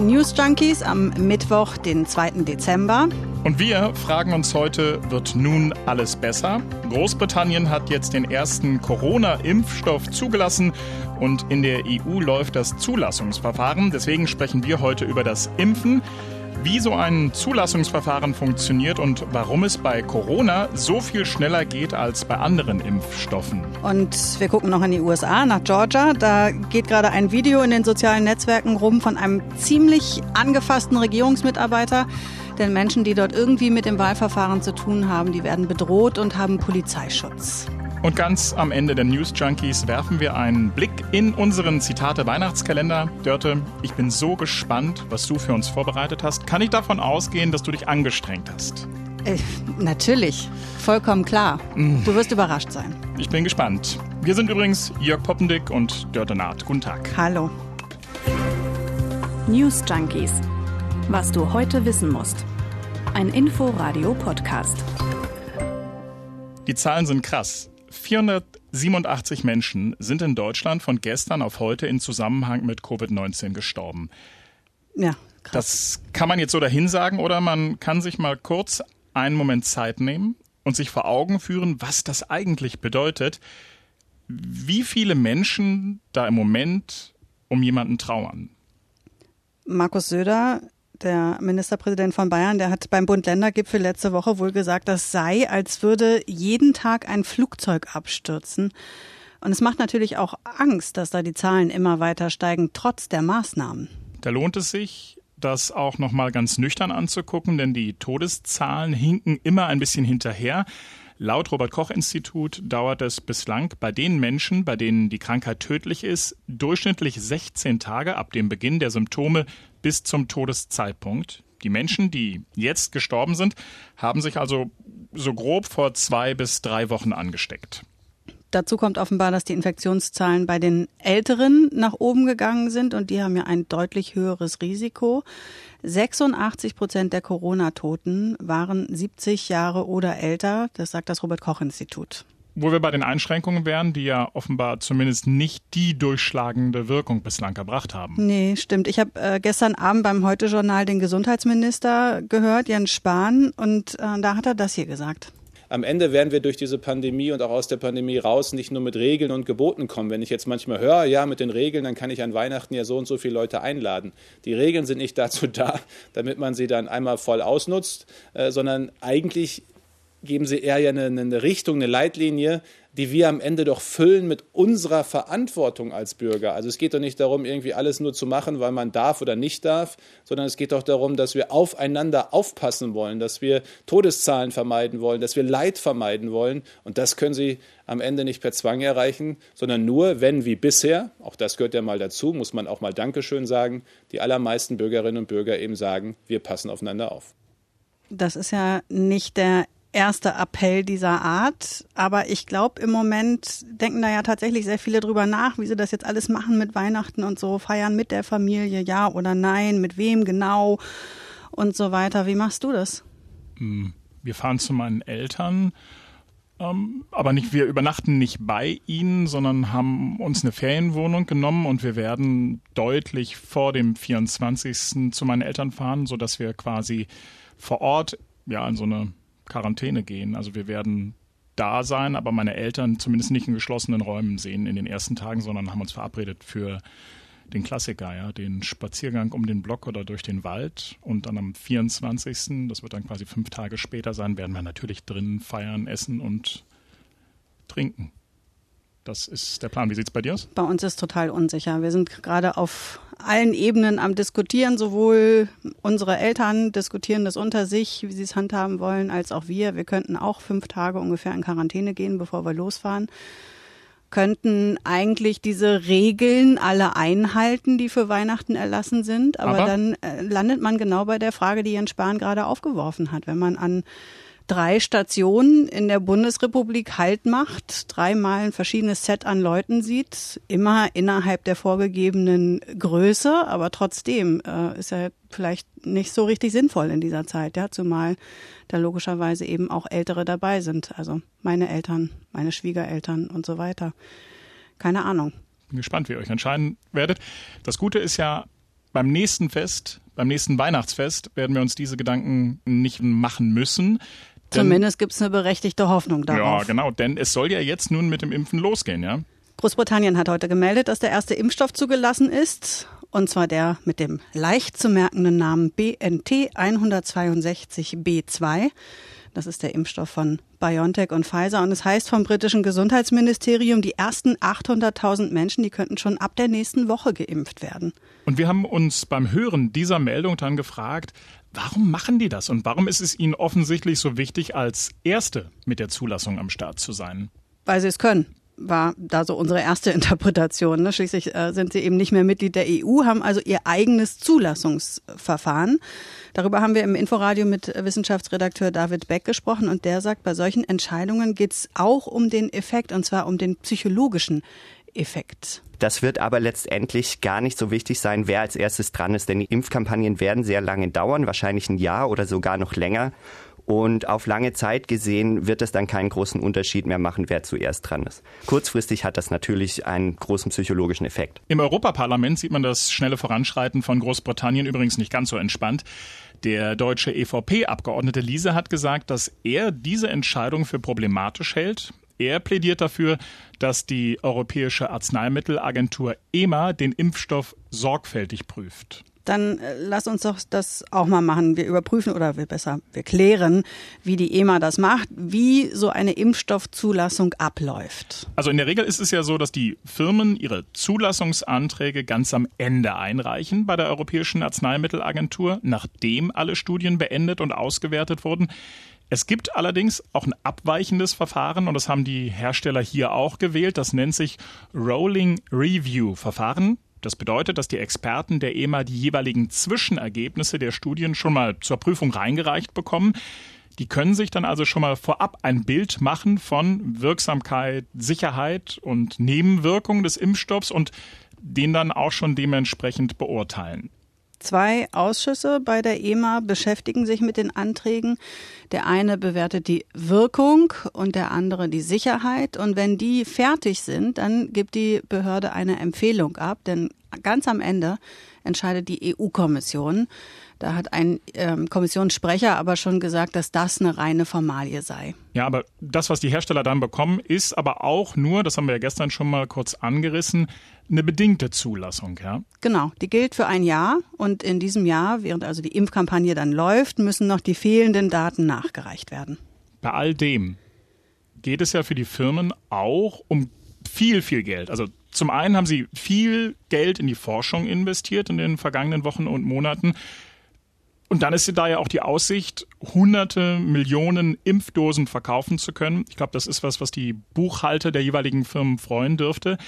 News Junkies am Mittwoch, den 2. Dezember. Und wir fragen uns heute, wird nun alles besser? Großbritannien hat jetzt den ersten Corona-Impfstoff zugelassen und in der EU läuft das Zulassungsverfahren. Deswegen sprechen wir heute über das Impfen wie so ein Zulassungsverfahren funktioniert und warum es bei Corona so viel schneller geht als bei anderen Impfstoffen. Und wir gucken noch in die USA, nach Georgia. Da geht gerade ein Video in den sozialen Netzwerken rum von einem ziemlich angefassten Regierungsmitarbeiter. Denn Menschen, die dort irgendwie mit dem Wahlverfahren zu tun haben, die werden bedroht und haben Polizeischutz. Und ganz am Ende der News Junkies werfen wir einen Blick in unseren Zitate Weihnachtskalender. Dörte, ich bin so gespannt, was du für uns vorbereitet hast. Kann ich davon ausgehen, dass du dich angestrengt hast? Äh, natürlich, vollkommen klar. Mm. Du wirst überrascht sein. Ich bin gespannt. Wir sind übrigens Jörg Poppendick und Dörte Naht. Guten Tag. Hallo. News Junkies. Was du heute wissen musst. Ein Info-Radio-Podcast. Die Zahlen sind krass. 487 Menschen sind in Deutschland von gestern auf heute in Zusammenhang mit Covid-19 gestorben. Ja, krass. Das kann man jetzt so dahin sagen oder man kann sich mal kurz einen Moment Zeit nehmen und sich vor Augen führen, was das eigentlich bedeutet, wie viele Menschen da im Moment um jemanden trauern. Markus Söder der Ministerpräsident von Bayern, der hat beim Bund-Länder-Gipfel letzte Woche wohl gesagt, das sei, als würde jeden Tag ein Flugzeug abstürzen. Und es macht natürlich auch Angst, dass da die Zahlen immer weiter steigen, trotz der Maßnahmen. Da lohnt es sich, das auch nochmal ganz nüchtern anzugucken, denn die Todeszahlen hinken immer ein bisschen hinterher. Laut Robert Koch Institut dauert es bislang bei den Menschen, bei denen die Krankheit tödlich ist, durchschnittlich 16 Tage ab dem Beginn der Symptome bis zum Todeszeitpunkt. Die Menschen, die jetzt gestorben sind, haben sich also so grob vor zwei bis drei Wochen angesteckt. Dazu kommt offenbar, dass die Infektionszahlen bei den Älteren nach oben gegangen sind und die haben ja ein deutlich höheres Risiko. 86 Prozent der Corona-Toten waren 70 Jahre oder älter, das sagt das Robert Koch Institut wo wir bei den Einschränkungen wären, die ja offenbar zumindest nicht die durchschlagende Wirkung bislang erbracht haben. Nee, stimmt. Ich habe äh, gestern Abend beim Heute-Journal den Gesundheitsminister gehört, Jens Spahn, und äh, da hat er das hier gesagt. Am Ende werden wir durch diese Pandemie und auch aus der Pandemie raus nicht nur mit Regeln und Geboten kommen. Wenn ich jetzt manchmal höre, ja, mit den Regeln, dann kann ich an Weihnachten ja so und so viele Leute einladen. Die Regeln sind nicht dazu da, damit man sie dann einmal voll ausnutzt, äh, sondern eigentlich geben sie eher eine, eine Richtung, eine Leitlinie, die wir am Ende doch füllen mit unserer Verantwortung als Bürger. Also es geht doch nicht darum, irgendwie alles nur zu machen, weil man darf oder nicht darf, sondern es geht doch darum, dass wir aufeinander aufpassen wollen, dass wir Todeszahlen vermeiden wollen, dass wir Leid vermeiden wollen. Und das können Sie am Ende nicht per Zwang erreichen, sondern nur, wenn wie bisher, auch das gehört ja mal dazu, muss man auch mal Dankeschön sagen, die allermeisten Bürgerinnen und Bürger eben sagen, wir passen aufeinander auf. Das ist ja nicht der erster Appell dieser Art. Aber ich glaube, im Moment denken da ja tatsächlich sehr viele drüber nach, wie sie das jetzt alles machen mit Weihnachten und so, feiern mit der Familie, ja oder nein, mit wem genau und so weiter. Wie machst du das? Hm, wir fahren zu meinen Eltern. Ähm, aber nicht, wir übernachten nicht bei ihnen, sondern haben uns eine Ferienwohnung genommen und wir werden deutlich vor dem 24. zu meinen Eltern fahren, sodass wir quasi vor Ort ja in so eine Quarantäne gehen. Also wir werden da sein, aber meine Eltern zumindest nicht in geschlossenen Räumen sehen in den ersten Tagen, sondern haben uns verabredet für den Klassiker, ja, den Spaziergang um den Block oder durch den Wald. Und dann am 24., das wird dann quasi fünf Tage später sein, werden wir natürlich drinnen feiern, essen und trinken. Das ist der Plan. Wie sieht es bei dir aus? Bei uns ist total unsicher. Wir sind gerade auf allen Ebenen am Diskutieren. Sowohl unsere Eltern diskutieren das unter sich, wie sie es handhaben wollen, als auch wir. Wir könnten auch fünf Tage ungefähr in Quarantäne gehen, bevor wir losfahren. Könnten eigentlich diese Regeln alle einhalten, die für Weihnachten erlassen sind. Aber, Aber? dann äh, landet man genau bei der Frage, die Jens Spahn gerade aufgeworfen hat. Wenn man an drei Stationen in der Bundesrepublik Halt macht, dreimal ein verschiedenes Set an Leuten sieht, immer innerhalb der vorgegebenen Größe, aber trotzdem äh, ist er vielleicht nicht so richtig sinnvoll in dieser Zeit, ja, zumal da logischerweise eben auch Ältere dabei sind, also meine Eltern, meine Schwiegereltern und so weiter. Keine Ahnung. Bin gespannt, wie ihr euch entscheiden werdet. Das Gute ist ja, beim nächsten Fest, beim nächsten Weihnachtsfest werden wir uns diese Gedanken nicht machen müssen. Zumindest gibt es eine berechtigte Hoffnung darauf. Ja, genau, denn es soll ja jetzt nun mit dem Impfen losgehen, ja? Großbritannien hat heute gemeldet, dass der erste Impfstoff zugelassen ist, und zwar der mit dem leicht zu merkenden Namen BNT 162b2. Das ist der Impfstoff von BioNTech und Pfizer. Und es heißt vom britischen Gesundheitsministerium, die ersten 800.000 Menschen, die könnten schon ab der nächsten Woche geimpft werden. Und wir haben uns beim Hören dieser Meldung dann gefragt, warum machen die das und warum ist es ihnen offensichtlich so wichtig, als Erste mit der Zulassung am Start zu sein? Weil sie es können war da so unsere erste Interpretation. Ne? Schließlich äh, sind sie eben nicht mehr Mitglied der EU, haben also ihr eigenes Zulassungsverfahren. Darüber haben wir im Inforadio mit Wissenschaftsredakteur David Beck gesprochen und der sagt, bei solchen Entscheidungen geht es auch um den Effekt und zwar um den psychologischen Effekt. Das wird aber letztendlich gar nicht so wichtig sein, wer als erstes dran ist, denn die Impfkampagnen werden sehr lange dauern, wahrscheinlich ein Jahr oder sogar noch länger. Und auf lange Zeit gesehen wird es dann keinen großen Unterschied mehr machen, wer zuerst dran ist. Kurzfristig hat das natürlich einen großen psychologischen Effekt. Im Europaparlament sieht man das schnelle Voranschreiten von Großbritannien übrigens nicht ganz so entspannt. Der deutsche EVP-Abgeordnete Liese hat gesagt, dass er diese Entscheidung für problematisch hält. Er plädiert dafür, dass die Europäische Arzneimittelagentur EMA den Impfstoff sorgfältig prüft dann äh, lass uns doch das auch mal machen. Wir überprüfen oder wir besser, wir klären, wie die EMA das macht, wie so eine Impfstoffzulassung abläuft. Also in der Regel ist es ja so, dass die Firmen ihre Zulassungsanträge ganz am Ende einreichen bei der Europäischen Arzneimittelagentur, nachdem alle Studien beendet und ausgewertet wurden. Es gibt allerdings auch ein abweichendes Verfahren und das haben die Hersteller hier auch gewählt. Das nennt sich Rolling Review Verfahren. Das bedeutet, dass die Experten der EMA die jeweiligen Zwischenergebnisse der Studien schon mal zur Prüfung reingereicht bekommen. Die können sich dann also schon mal vorab ein Bild machen von Wirksamkeit, Sicherheit und Nebenwirkungen des Impfstoffs und den dann auch schon dementsprechend beurteilen. Zwei Ausschüsse bei der EMA beschäftigen sich mit den Anträgen. Der eine bewertet die Wirkung und der andere die Sicherheit. Und wenn die fertig sind, dann gibt die Behörde eine Empfehlung ab. Denn ganz am Ende entscheidet die EU-Kommission. Da hat ein ähm, Kommissionssprecher aber schon gesagt, dass das eine reine Formalie sei. Ja, aber das, was die Hersteller dann bekommen, ist aber auch nur, das haben wir ja gestern schon mal kurz angerissen, eine bedingte Zulassung, ja? Genau, die gilt für ein Jahr und in diesem Jahr, während also die Impfkampagne dann läuft, müssen noch die fehlenden Daten nachgereicht werden. Bei all dem geht es ja für die Firmen auch um viel, viel Geld. Also zum einen haben sie viel Geld in die Forschung investiert in den vergangenen Wochen und Monaten. Und dann ist da ja auch die Aussicht, hunderte Millionen Impfdosen verkaufen zu können. Ich glaube, das ist was, was die Buchhalter der jeweiligen Firmen freuen dürfte.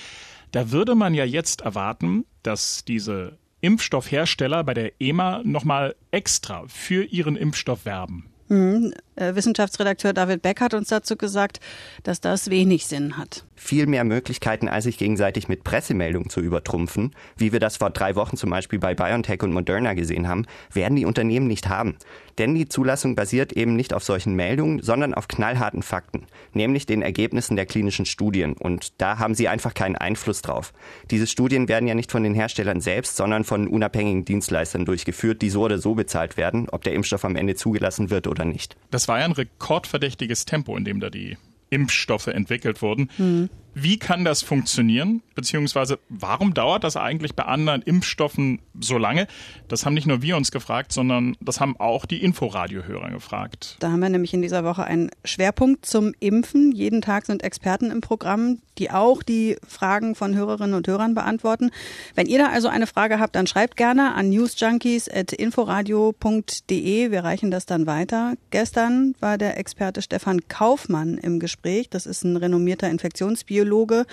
Da würde man ja jetzt erwarten, dass diese Impfstoffhersteller bei der EMA nochmal extra für ihren Impfstoff werben. Mhm. Äh, Wissenschaftsredakteur David Beck hat uns dazu gesagt, dass das wenig Sinn hat. Viel mehr Möglichkeiten, als sich gegenseitig mit Pressemeldungen zu übertrumpfen, wie wir das vor drei Wochen zum Beispiel bei BioNTech und Moderna gesehen haben, werden die Unternehmen nicht haben. Denn die Zulassung basiert eben nicht auf solchen Meldungen, sondern auf knallharten Fakten, nämlich den Ergebnissen der klinischen Studien. Und da haben sie einfach keinen Einfluss drauf. Diese Studien werden ja nicht von den Herstellern selbst, sondern von unabhängigen Dienstleistern durchgeführt, die so oder so bezahlt werden, ob der Impfstoff am Ende zugelassen wird oder nicht. Das das war ja ein rekordverdächtiges Tempo, in dem da die Impfstoffe entwickelt wurden. Mhm. Wie kann das funktionieren? Beziehungsweise warum dauert das eigentlich bei anderen Impfstoffen so lange? Das haben nicht nur wir uns gefragt, sondern das haben auch die Inforadiohörer gefragt. Da haben wir nämlich in dieser Woche einen Schwerpunkt zum Impfen. Jeden Tag sind Experten im Programm, die auch die Fragen von Hörerinnen und Hörern beantworten. Wenn ihr da also eine Frage habt, dann schreibt gerne an newsjunkies.inforadio.de. Wir reichen das dann weiter. Gestern war der Experte Stefan Kaufmann im Gespräch. Das ist ein renommierter Infektionsbiologe Biologe,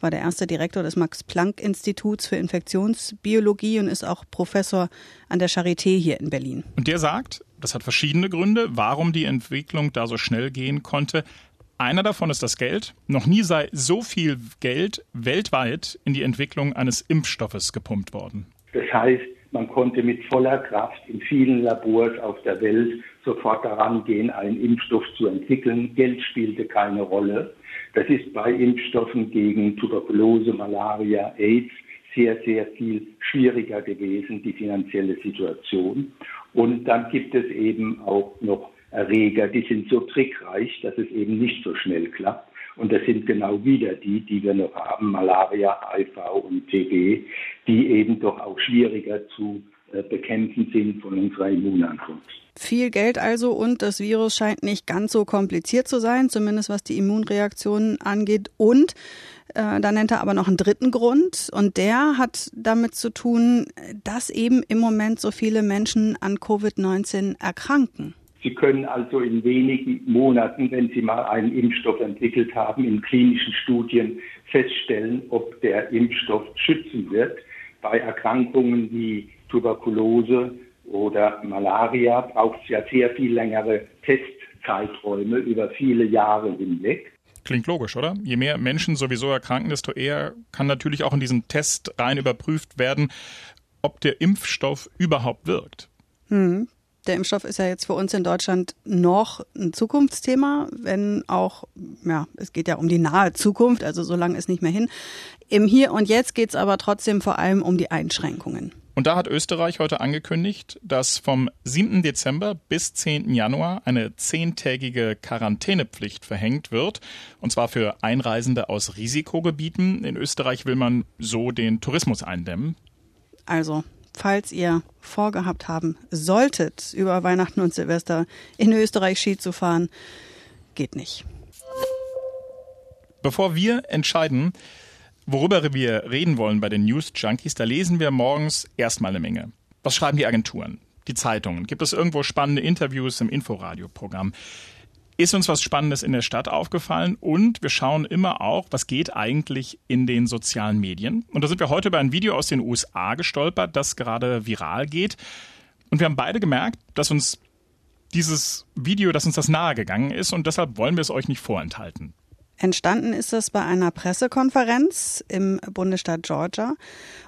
war der erste Direktor des Max-Planck-Instituts für Infektionsbiologie und ist auch Professor an der Charité hier in Berlin. Und der sagt, das hat verschiedene Gründe, warum die Entwicklung da so schnell gehen konnte. Einer davon ist das Geld. Noch nie sei so viel Geld weltweit in die Entwicklung eines Impfstoffes gepumpt worden. Das heißt, man konnte mit voller Kraft in vielen Labors auf der Welt sofort daran gehen, einen Impfstoff zu entwickeln. Geld spielte keine Rolle. Das ist bei Impfstoffen gegen Tuberkulose, Malaria, AIDS sehr, sehr viel schwieriger gewesen, die finanzielle Situation. Und dann gibt es eben auch noch Erreger, die sind so trickreich, dass es eben nicht so schnell klappt. Und das sind genau wieder die, die wir noch haben, Malaria, HIV und TB, die eben doch auch schwieriger zu bekämpfen sind von unserer Immunantwort. Viel Geld also und das Virus scheint nicht ganz so kompliziert zu sein, zumindest was die Immunreaktionen angeht. Und äh, da nennt er aber noch einen dritten Grund und der hat damit zu tun, dass eben im Moment so viele Menschen an Covid-19 erkranken. Sie können also in wenigen Monaten, wenn Sie mal einen Impfstoff entwickelt haben, in klinischen Studien feststellen, ob der Impfstoff schützen wird. Bei Erkrankungen wie Tuberkulose oder Malaria braucht es ja sehr viel längere Testzeiträume über viele Jahre hinweg. Klingt logisch, oder? Je mehr Menschen sowieso erkranken, desto eher kann natürlich auch in diesen Test rein überprüft werden, ob der Impfstoff überhaupt wirkt. Hm. Der Impfstoff ist ja jetzt für uns in Deutschland noch ein Zukunftsthema, wenn auch, ja, es geht ja um die nahe Zukunft, also so lange ist nicht mehr hin. Im Hier und Jetzt geht es aber trotzdem vor allem um die Einschränkungen. Und da hat Österreich heute angekündigt, dass vom 7. Dezember bis 10. Januar eine zehntägige Quarantänepflicht verhängt wird. Und zwar für Einreisende aus Risikogebieten. In Österreich will man so den Tourismus eindämmen. Also, falls ihr vorgehabt haben solltet, über Weihnachten und Silvester in Österreich Ski zu fahren, geht nicht. Bevor wir entscheiden, Worüber wir reden wollen bei den News Junkies, da lesen wir morgens erstmal eine Menge. Was schreiben die Agenturen, die Zeitungen? Gibt es irgendwo spannende Interviews im Inforadio-Programm? Ist uns was Spannendes in der Stadt aufgefallen? Und wir schauen immer auch, was geht eigentlich in den sozialen Medien? Und da sind wir heute über ein Video aus den USA gestolpert, das gerade viral geht. Und wir haben beide gemerkt, dass uns dieses Video, dass uns das nahegegangen ist und deshalb wollen wir es euch nicht vorenthalten. Entstanden ist es bei einer Pressekonferenz im Bundesstaat Georgia.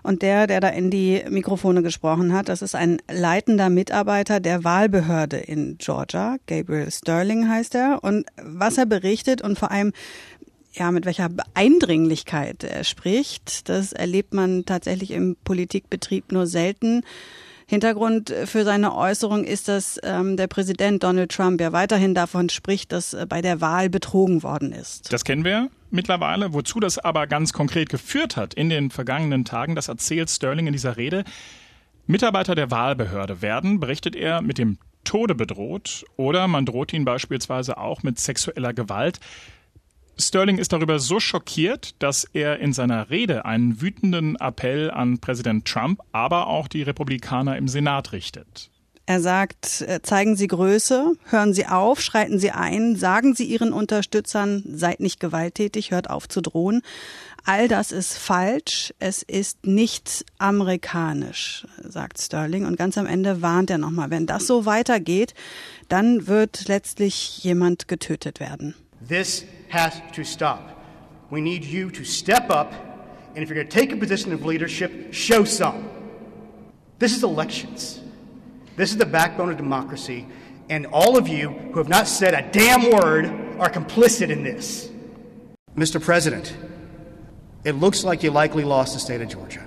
Und der, der da in die Mikrofone gesprochen hat, das ist ein leitender Mitarbeiter der Wahlbehörde in Georgia. Gabriel Sterling heißt er. Und was er berichtet und vor allem ja, mit welcher Eindringlichkeit er spricht, das erlebt man tatsächlich im Politikbetrieb nur selten. Hintergrund für seine Äußerung ist, dass ähm, der Präsident Donald Trump ja weiterhin davon spricht, dass äh, bei der Wahl betrogen worden ist. Das kennen wir mittlerweile. Wozu das aber ganz konkret geführt hat in den vergangenen Tagen, das erzählt Sterling in dieser Rede. Mitarbeiter der Wahlbehörde werden, berichtet er, mit dem Tode bedroht oder man droht ihnen beispielsweise auch mit sexueller Gewalt. Sterling ist darüber so schockiert, dass er in seiner Rede einen wütenden Appell an Präsident Trump, aber auch die Republikaner im Senat richtet. Er sagt, äh, zeigen Sie Größe, hören Sie auf, schreiten Sie ein, sagen Sie Ihren Unterstützern, seid nicht gewalttätig, hört auf zu drohen. All das ist falsch, es ist nicht amerikanisch, sagt Sterling. Und ganz am Ende warnt er nochmal, wenn das so weitergeht, dann wird letztlich jemand getötet werden. This has to stop. We need you to step up, and if you're going to take a position of leadership, show some. This is elections. This is the backbone of democracy, and all of you who have not said a damn word are complicit in this. Mr. President, it looks like you likely lost the state of Georgia.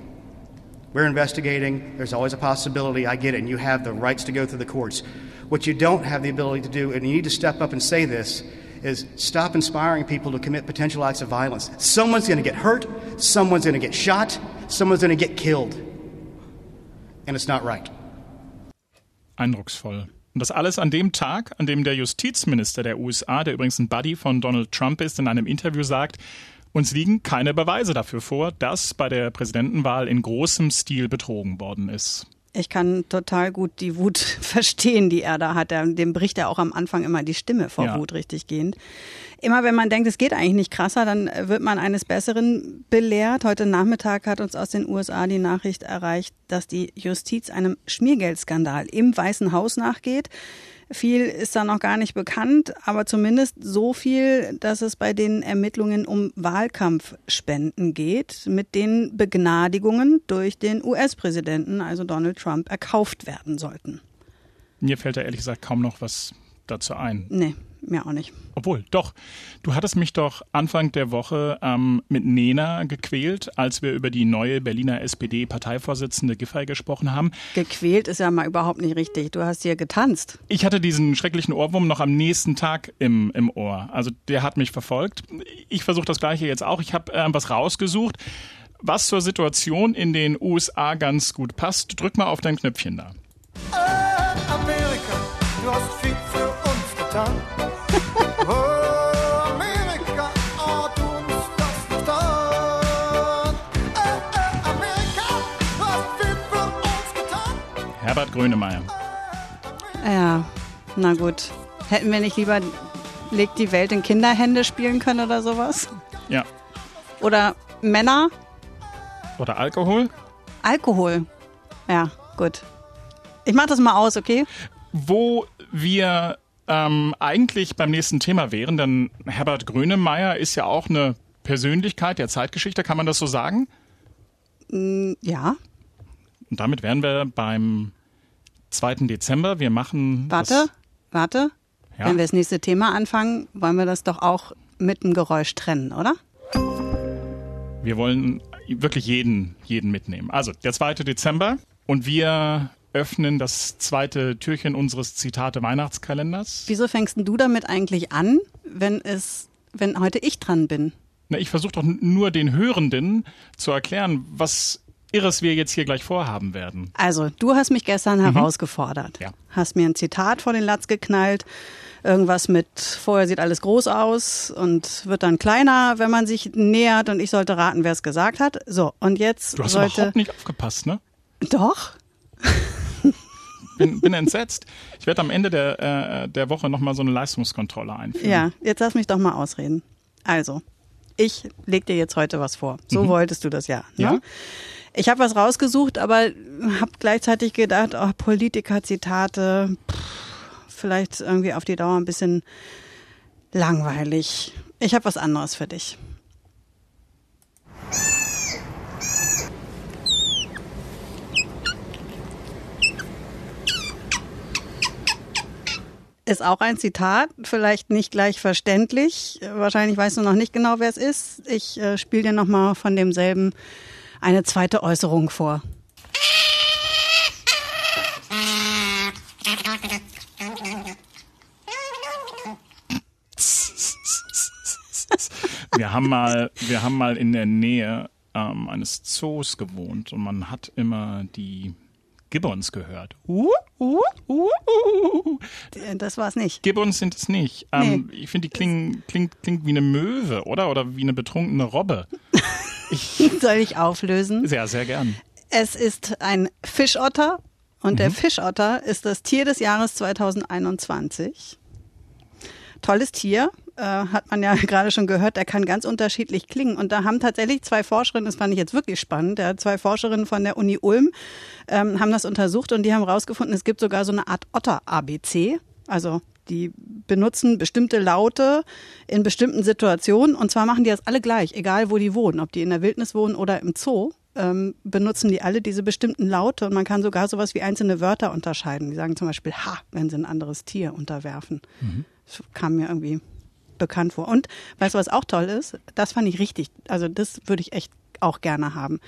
We're investigating. There's always a possibility. I get it. And you have the rights to go through the courts. What you don't have the ability to do, and you need to step up and say this, is stop inspiring people to commit potential acts of violence. Someone's going to get hurt, someone's going to get shot, someone's going to get killed. And it's not right. Eindrucksvoll. Und das alles an dem Tag, an dem der Justizminister der USA, der übrigens ein Buddy von Donald Trump ist, in einem Interview sagt, uns liegen keine Beweise dafür vor, dass bei der Präsidentenwahl in großem Stil betrogen worden ist. Ich kann total gut die Wut verstehen, die er da hat. Dem bricht er auch am Anfang immer die Stimme vor ja. Wut richtig gehend. Immer wenn man denkt, es geht eigentlich nicht krasser, dann wird man eines Besseren belehrt. Heute Nachmittag hat uns aus den USA die Nachricht erreicht, dass die Justiz einem Schmiergeldskandal im Weißen Haus nachgeht. Viel ist da noch gar nicht bekannt, aber zumindest so viel, dass es bei den Ermittlungen um Wahlkampfspenden geht, mit denen Begnadigungen durch den US-Präsidenten, also Donald Trump, erkauft werden sollten. Mir fällt da ehrlich gesagt kaum noch was dazu ein. Nee, mir auch nicht. Obwohl, doch. Du hattest mich doch Anfang der Woche ähm, mit Nena gequält, als wir über die neue Berliner SPD-Parteivorsitzende Giffey gesprochen haben. Gequält ist ja mal überhaupt nicht richtig. Du hast hier getanzt. Ich hatte diesen schrecklichen Ohrwurm noch am nächsten Tag im, im Ohr. Also der hat mich verfolgt. Ich versuche das gleiche jetzt auch. Ich habe äh, was rausgesucht, was zur Situation in den USA ganz gut passt. Drück mal auf dein Knöpfchen da. Herbert Grönemeyer. Ja, na gut. Hätten wir nicht lieber Legt die Welt in Kinderhände spielen können oder sowas? Ja. Oder Männer? Oder Alkohol? Alkohol. Ja, gut. Ich mach das mal aus, okay? Wo wir ähm, eigentlich beim nächsten Thema wären, denn Herbert Grönemeyer ist ja auch eine Persönlichkeit der Zeitgeschichte, kann man das so sagen? Ja. Und damit wären wir beim 2. Dezember. Wir machen. Warte, warte. Ja. Wenn wir das nächste Thema anfangen, wollen wir das doch auch mit dem Geräusch trennen, oder? wir wollen wirklich jeden, jeden mitnehmen. Also, der 2. Dezember und wir öffnen das zweite Türchen unseres Zitate Weihnachtskalenders. Wieso fängst du damit eigentlich an, wenn es, wenn heute ich dran bin? Na, ich versuche doch nur den Hörenden zu erklären, was Irres wir jetzt hier gleich vorhaben werden. Also, du hast mich gestern herausgefordert. Ja. Hast mir ein Zitat vor den Latz geknallt. Irgendwas mit, vorher sieht alles groß aus und wird dann kleiner, wenn man sich nähert und ich sollte raten, wer es gesagt hat. So, und jetzt Du hast sollte. überhaupt nicht aufgepasst, ne? Doch? Bin, bin entsetzt. Ich werde am Ende der, äh, der Woche nochmal so eine Leistungskontrolle einführen. Ja, jetzt lass mich doch mal ausreden. Also, ich leg dir jetzt heute was vor. So wolltest du das ja. Ne? Ja. Ich habe was rausgesucht, aber habe gleichzeitig gedacht, oh, Politiker-Zitate, vielleicht irgendwie auf die Dauer ein bisschen langweilig. Ich habe was anderes für dich. Ist auch ein Zitat, vielleicht nicht gleich verständlich. Wahrscheinlich weißt du noch nicht genau, wer es ist. Ich äh, spiele dir nochmal von demselben eine zweite Äußerung vor. Wir haben mal, wir haben mal in der Nähe ähm, eines Zoos gewohnt und man hat immer die Gibbons gehört. Uh, uh, uh, uh. Äh, Das war es nicht. Gibbons sind es nicht. Ähm, Ich finde, die klingen, klingt, klingt wie eine Möwe, oder? Oder wie eine betrunkene Robbe. Soll ich auflösen? Sehr, sehr gern. Es ist ein Fischotter und der Fischotter ist das Tier des Jahres 2021. Tolles Tier, äh, hat man ja gerade schon gehört, der kann ganz unterschiedlich klingen. Und da haben tatsächlich zwei Forscherinnen, das fand ich jetzt wirklich spannend, ja, zwei Forscherinnen von der Uni Ulm ähm, haben das untersucht und die haben herausgefunden, es gibt sogar so eine Art Otter-ABC. Also die benutzen bestimmte Laute in bestimmten Situationen und zwar machen die das alle gleich, egal wo die wohnen, ob die in der Wildnis wohnen oder im Zoo ähm, benutzen die alle diese bestimmten Laute und man kann sogar sowas wie einzelne Wörter unterscheiden. Die sagen zum Beispiel Ha, wenn sie ein anderes Tier unterwerfen. Das kam mir irgendwie bekannt vor. Und weißt du, was auch toll ist? Das fand ich richtig. Also das würde ich echt auch gerne haben.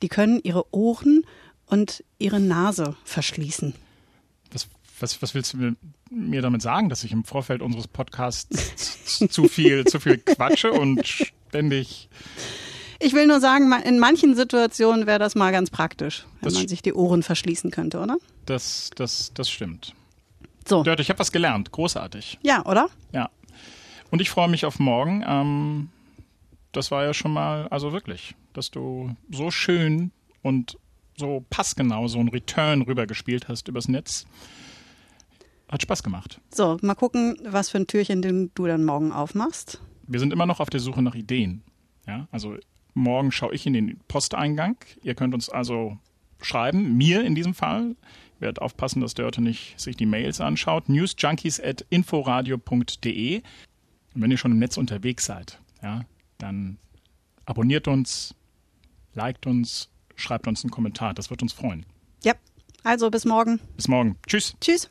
Die können ihre Ohren und ihre Nase verschließen. Was, was, willst du mir, damit sagen, dass ich im Vorfeld unseres Podcasts zu viel, zu viel quatsche und ständig. Ich will nur sagen, in manchen Situationen wäre das mal ganz praktisch, wenn Das man sich die Ohren verschließen könnte, oder? Das, das, das stimmt. So. Dörte, ich habe was gelernt. Großartig. Ja, oder? Ja. Und ich freue mich auf morgen. Ähm, das war ja schon mal, also wirklich, dass du so schön und so passgenau so ein Return rübergespielt hast übers Netz. Hat Spaß gemacht. So, mal gucken, was für ein Türchen den du dann morgen aufmachst. Wir sind immer noch auf der Suche nach Ideen. Ja, also morgen schaue ich in den Posteingang. Ihr könnt uns also schreiben, mir in diesem Fall. Ich werde aufpassen, dass Dörte nicht sich die Mails anschaut. newsjunkies at inforadio.de. Und wenn ihr schon im Netz unterwegs seid, ja, dann abonniert uns, liked uns, schreibt uns einen Kommentar. Das wird uns freuen. Ja, also bis morgen. Bis morgen. Tschüss. Tschüss.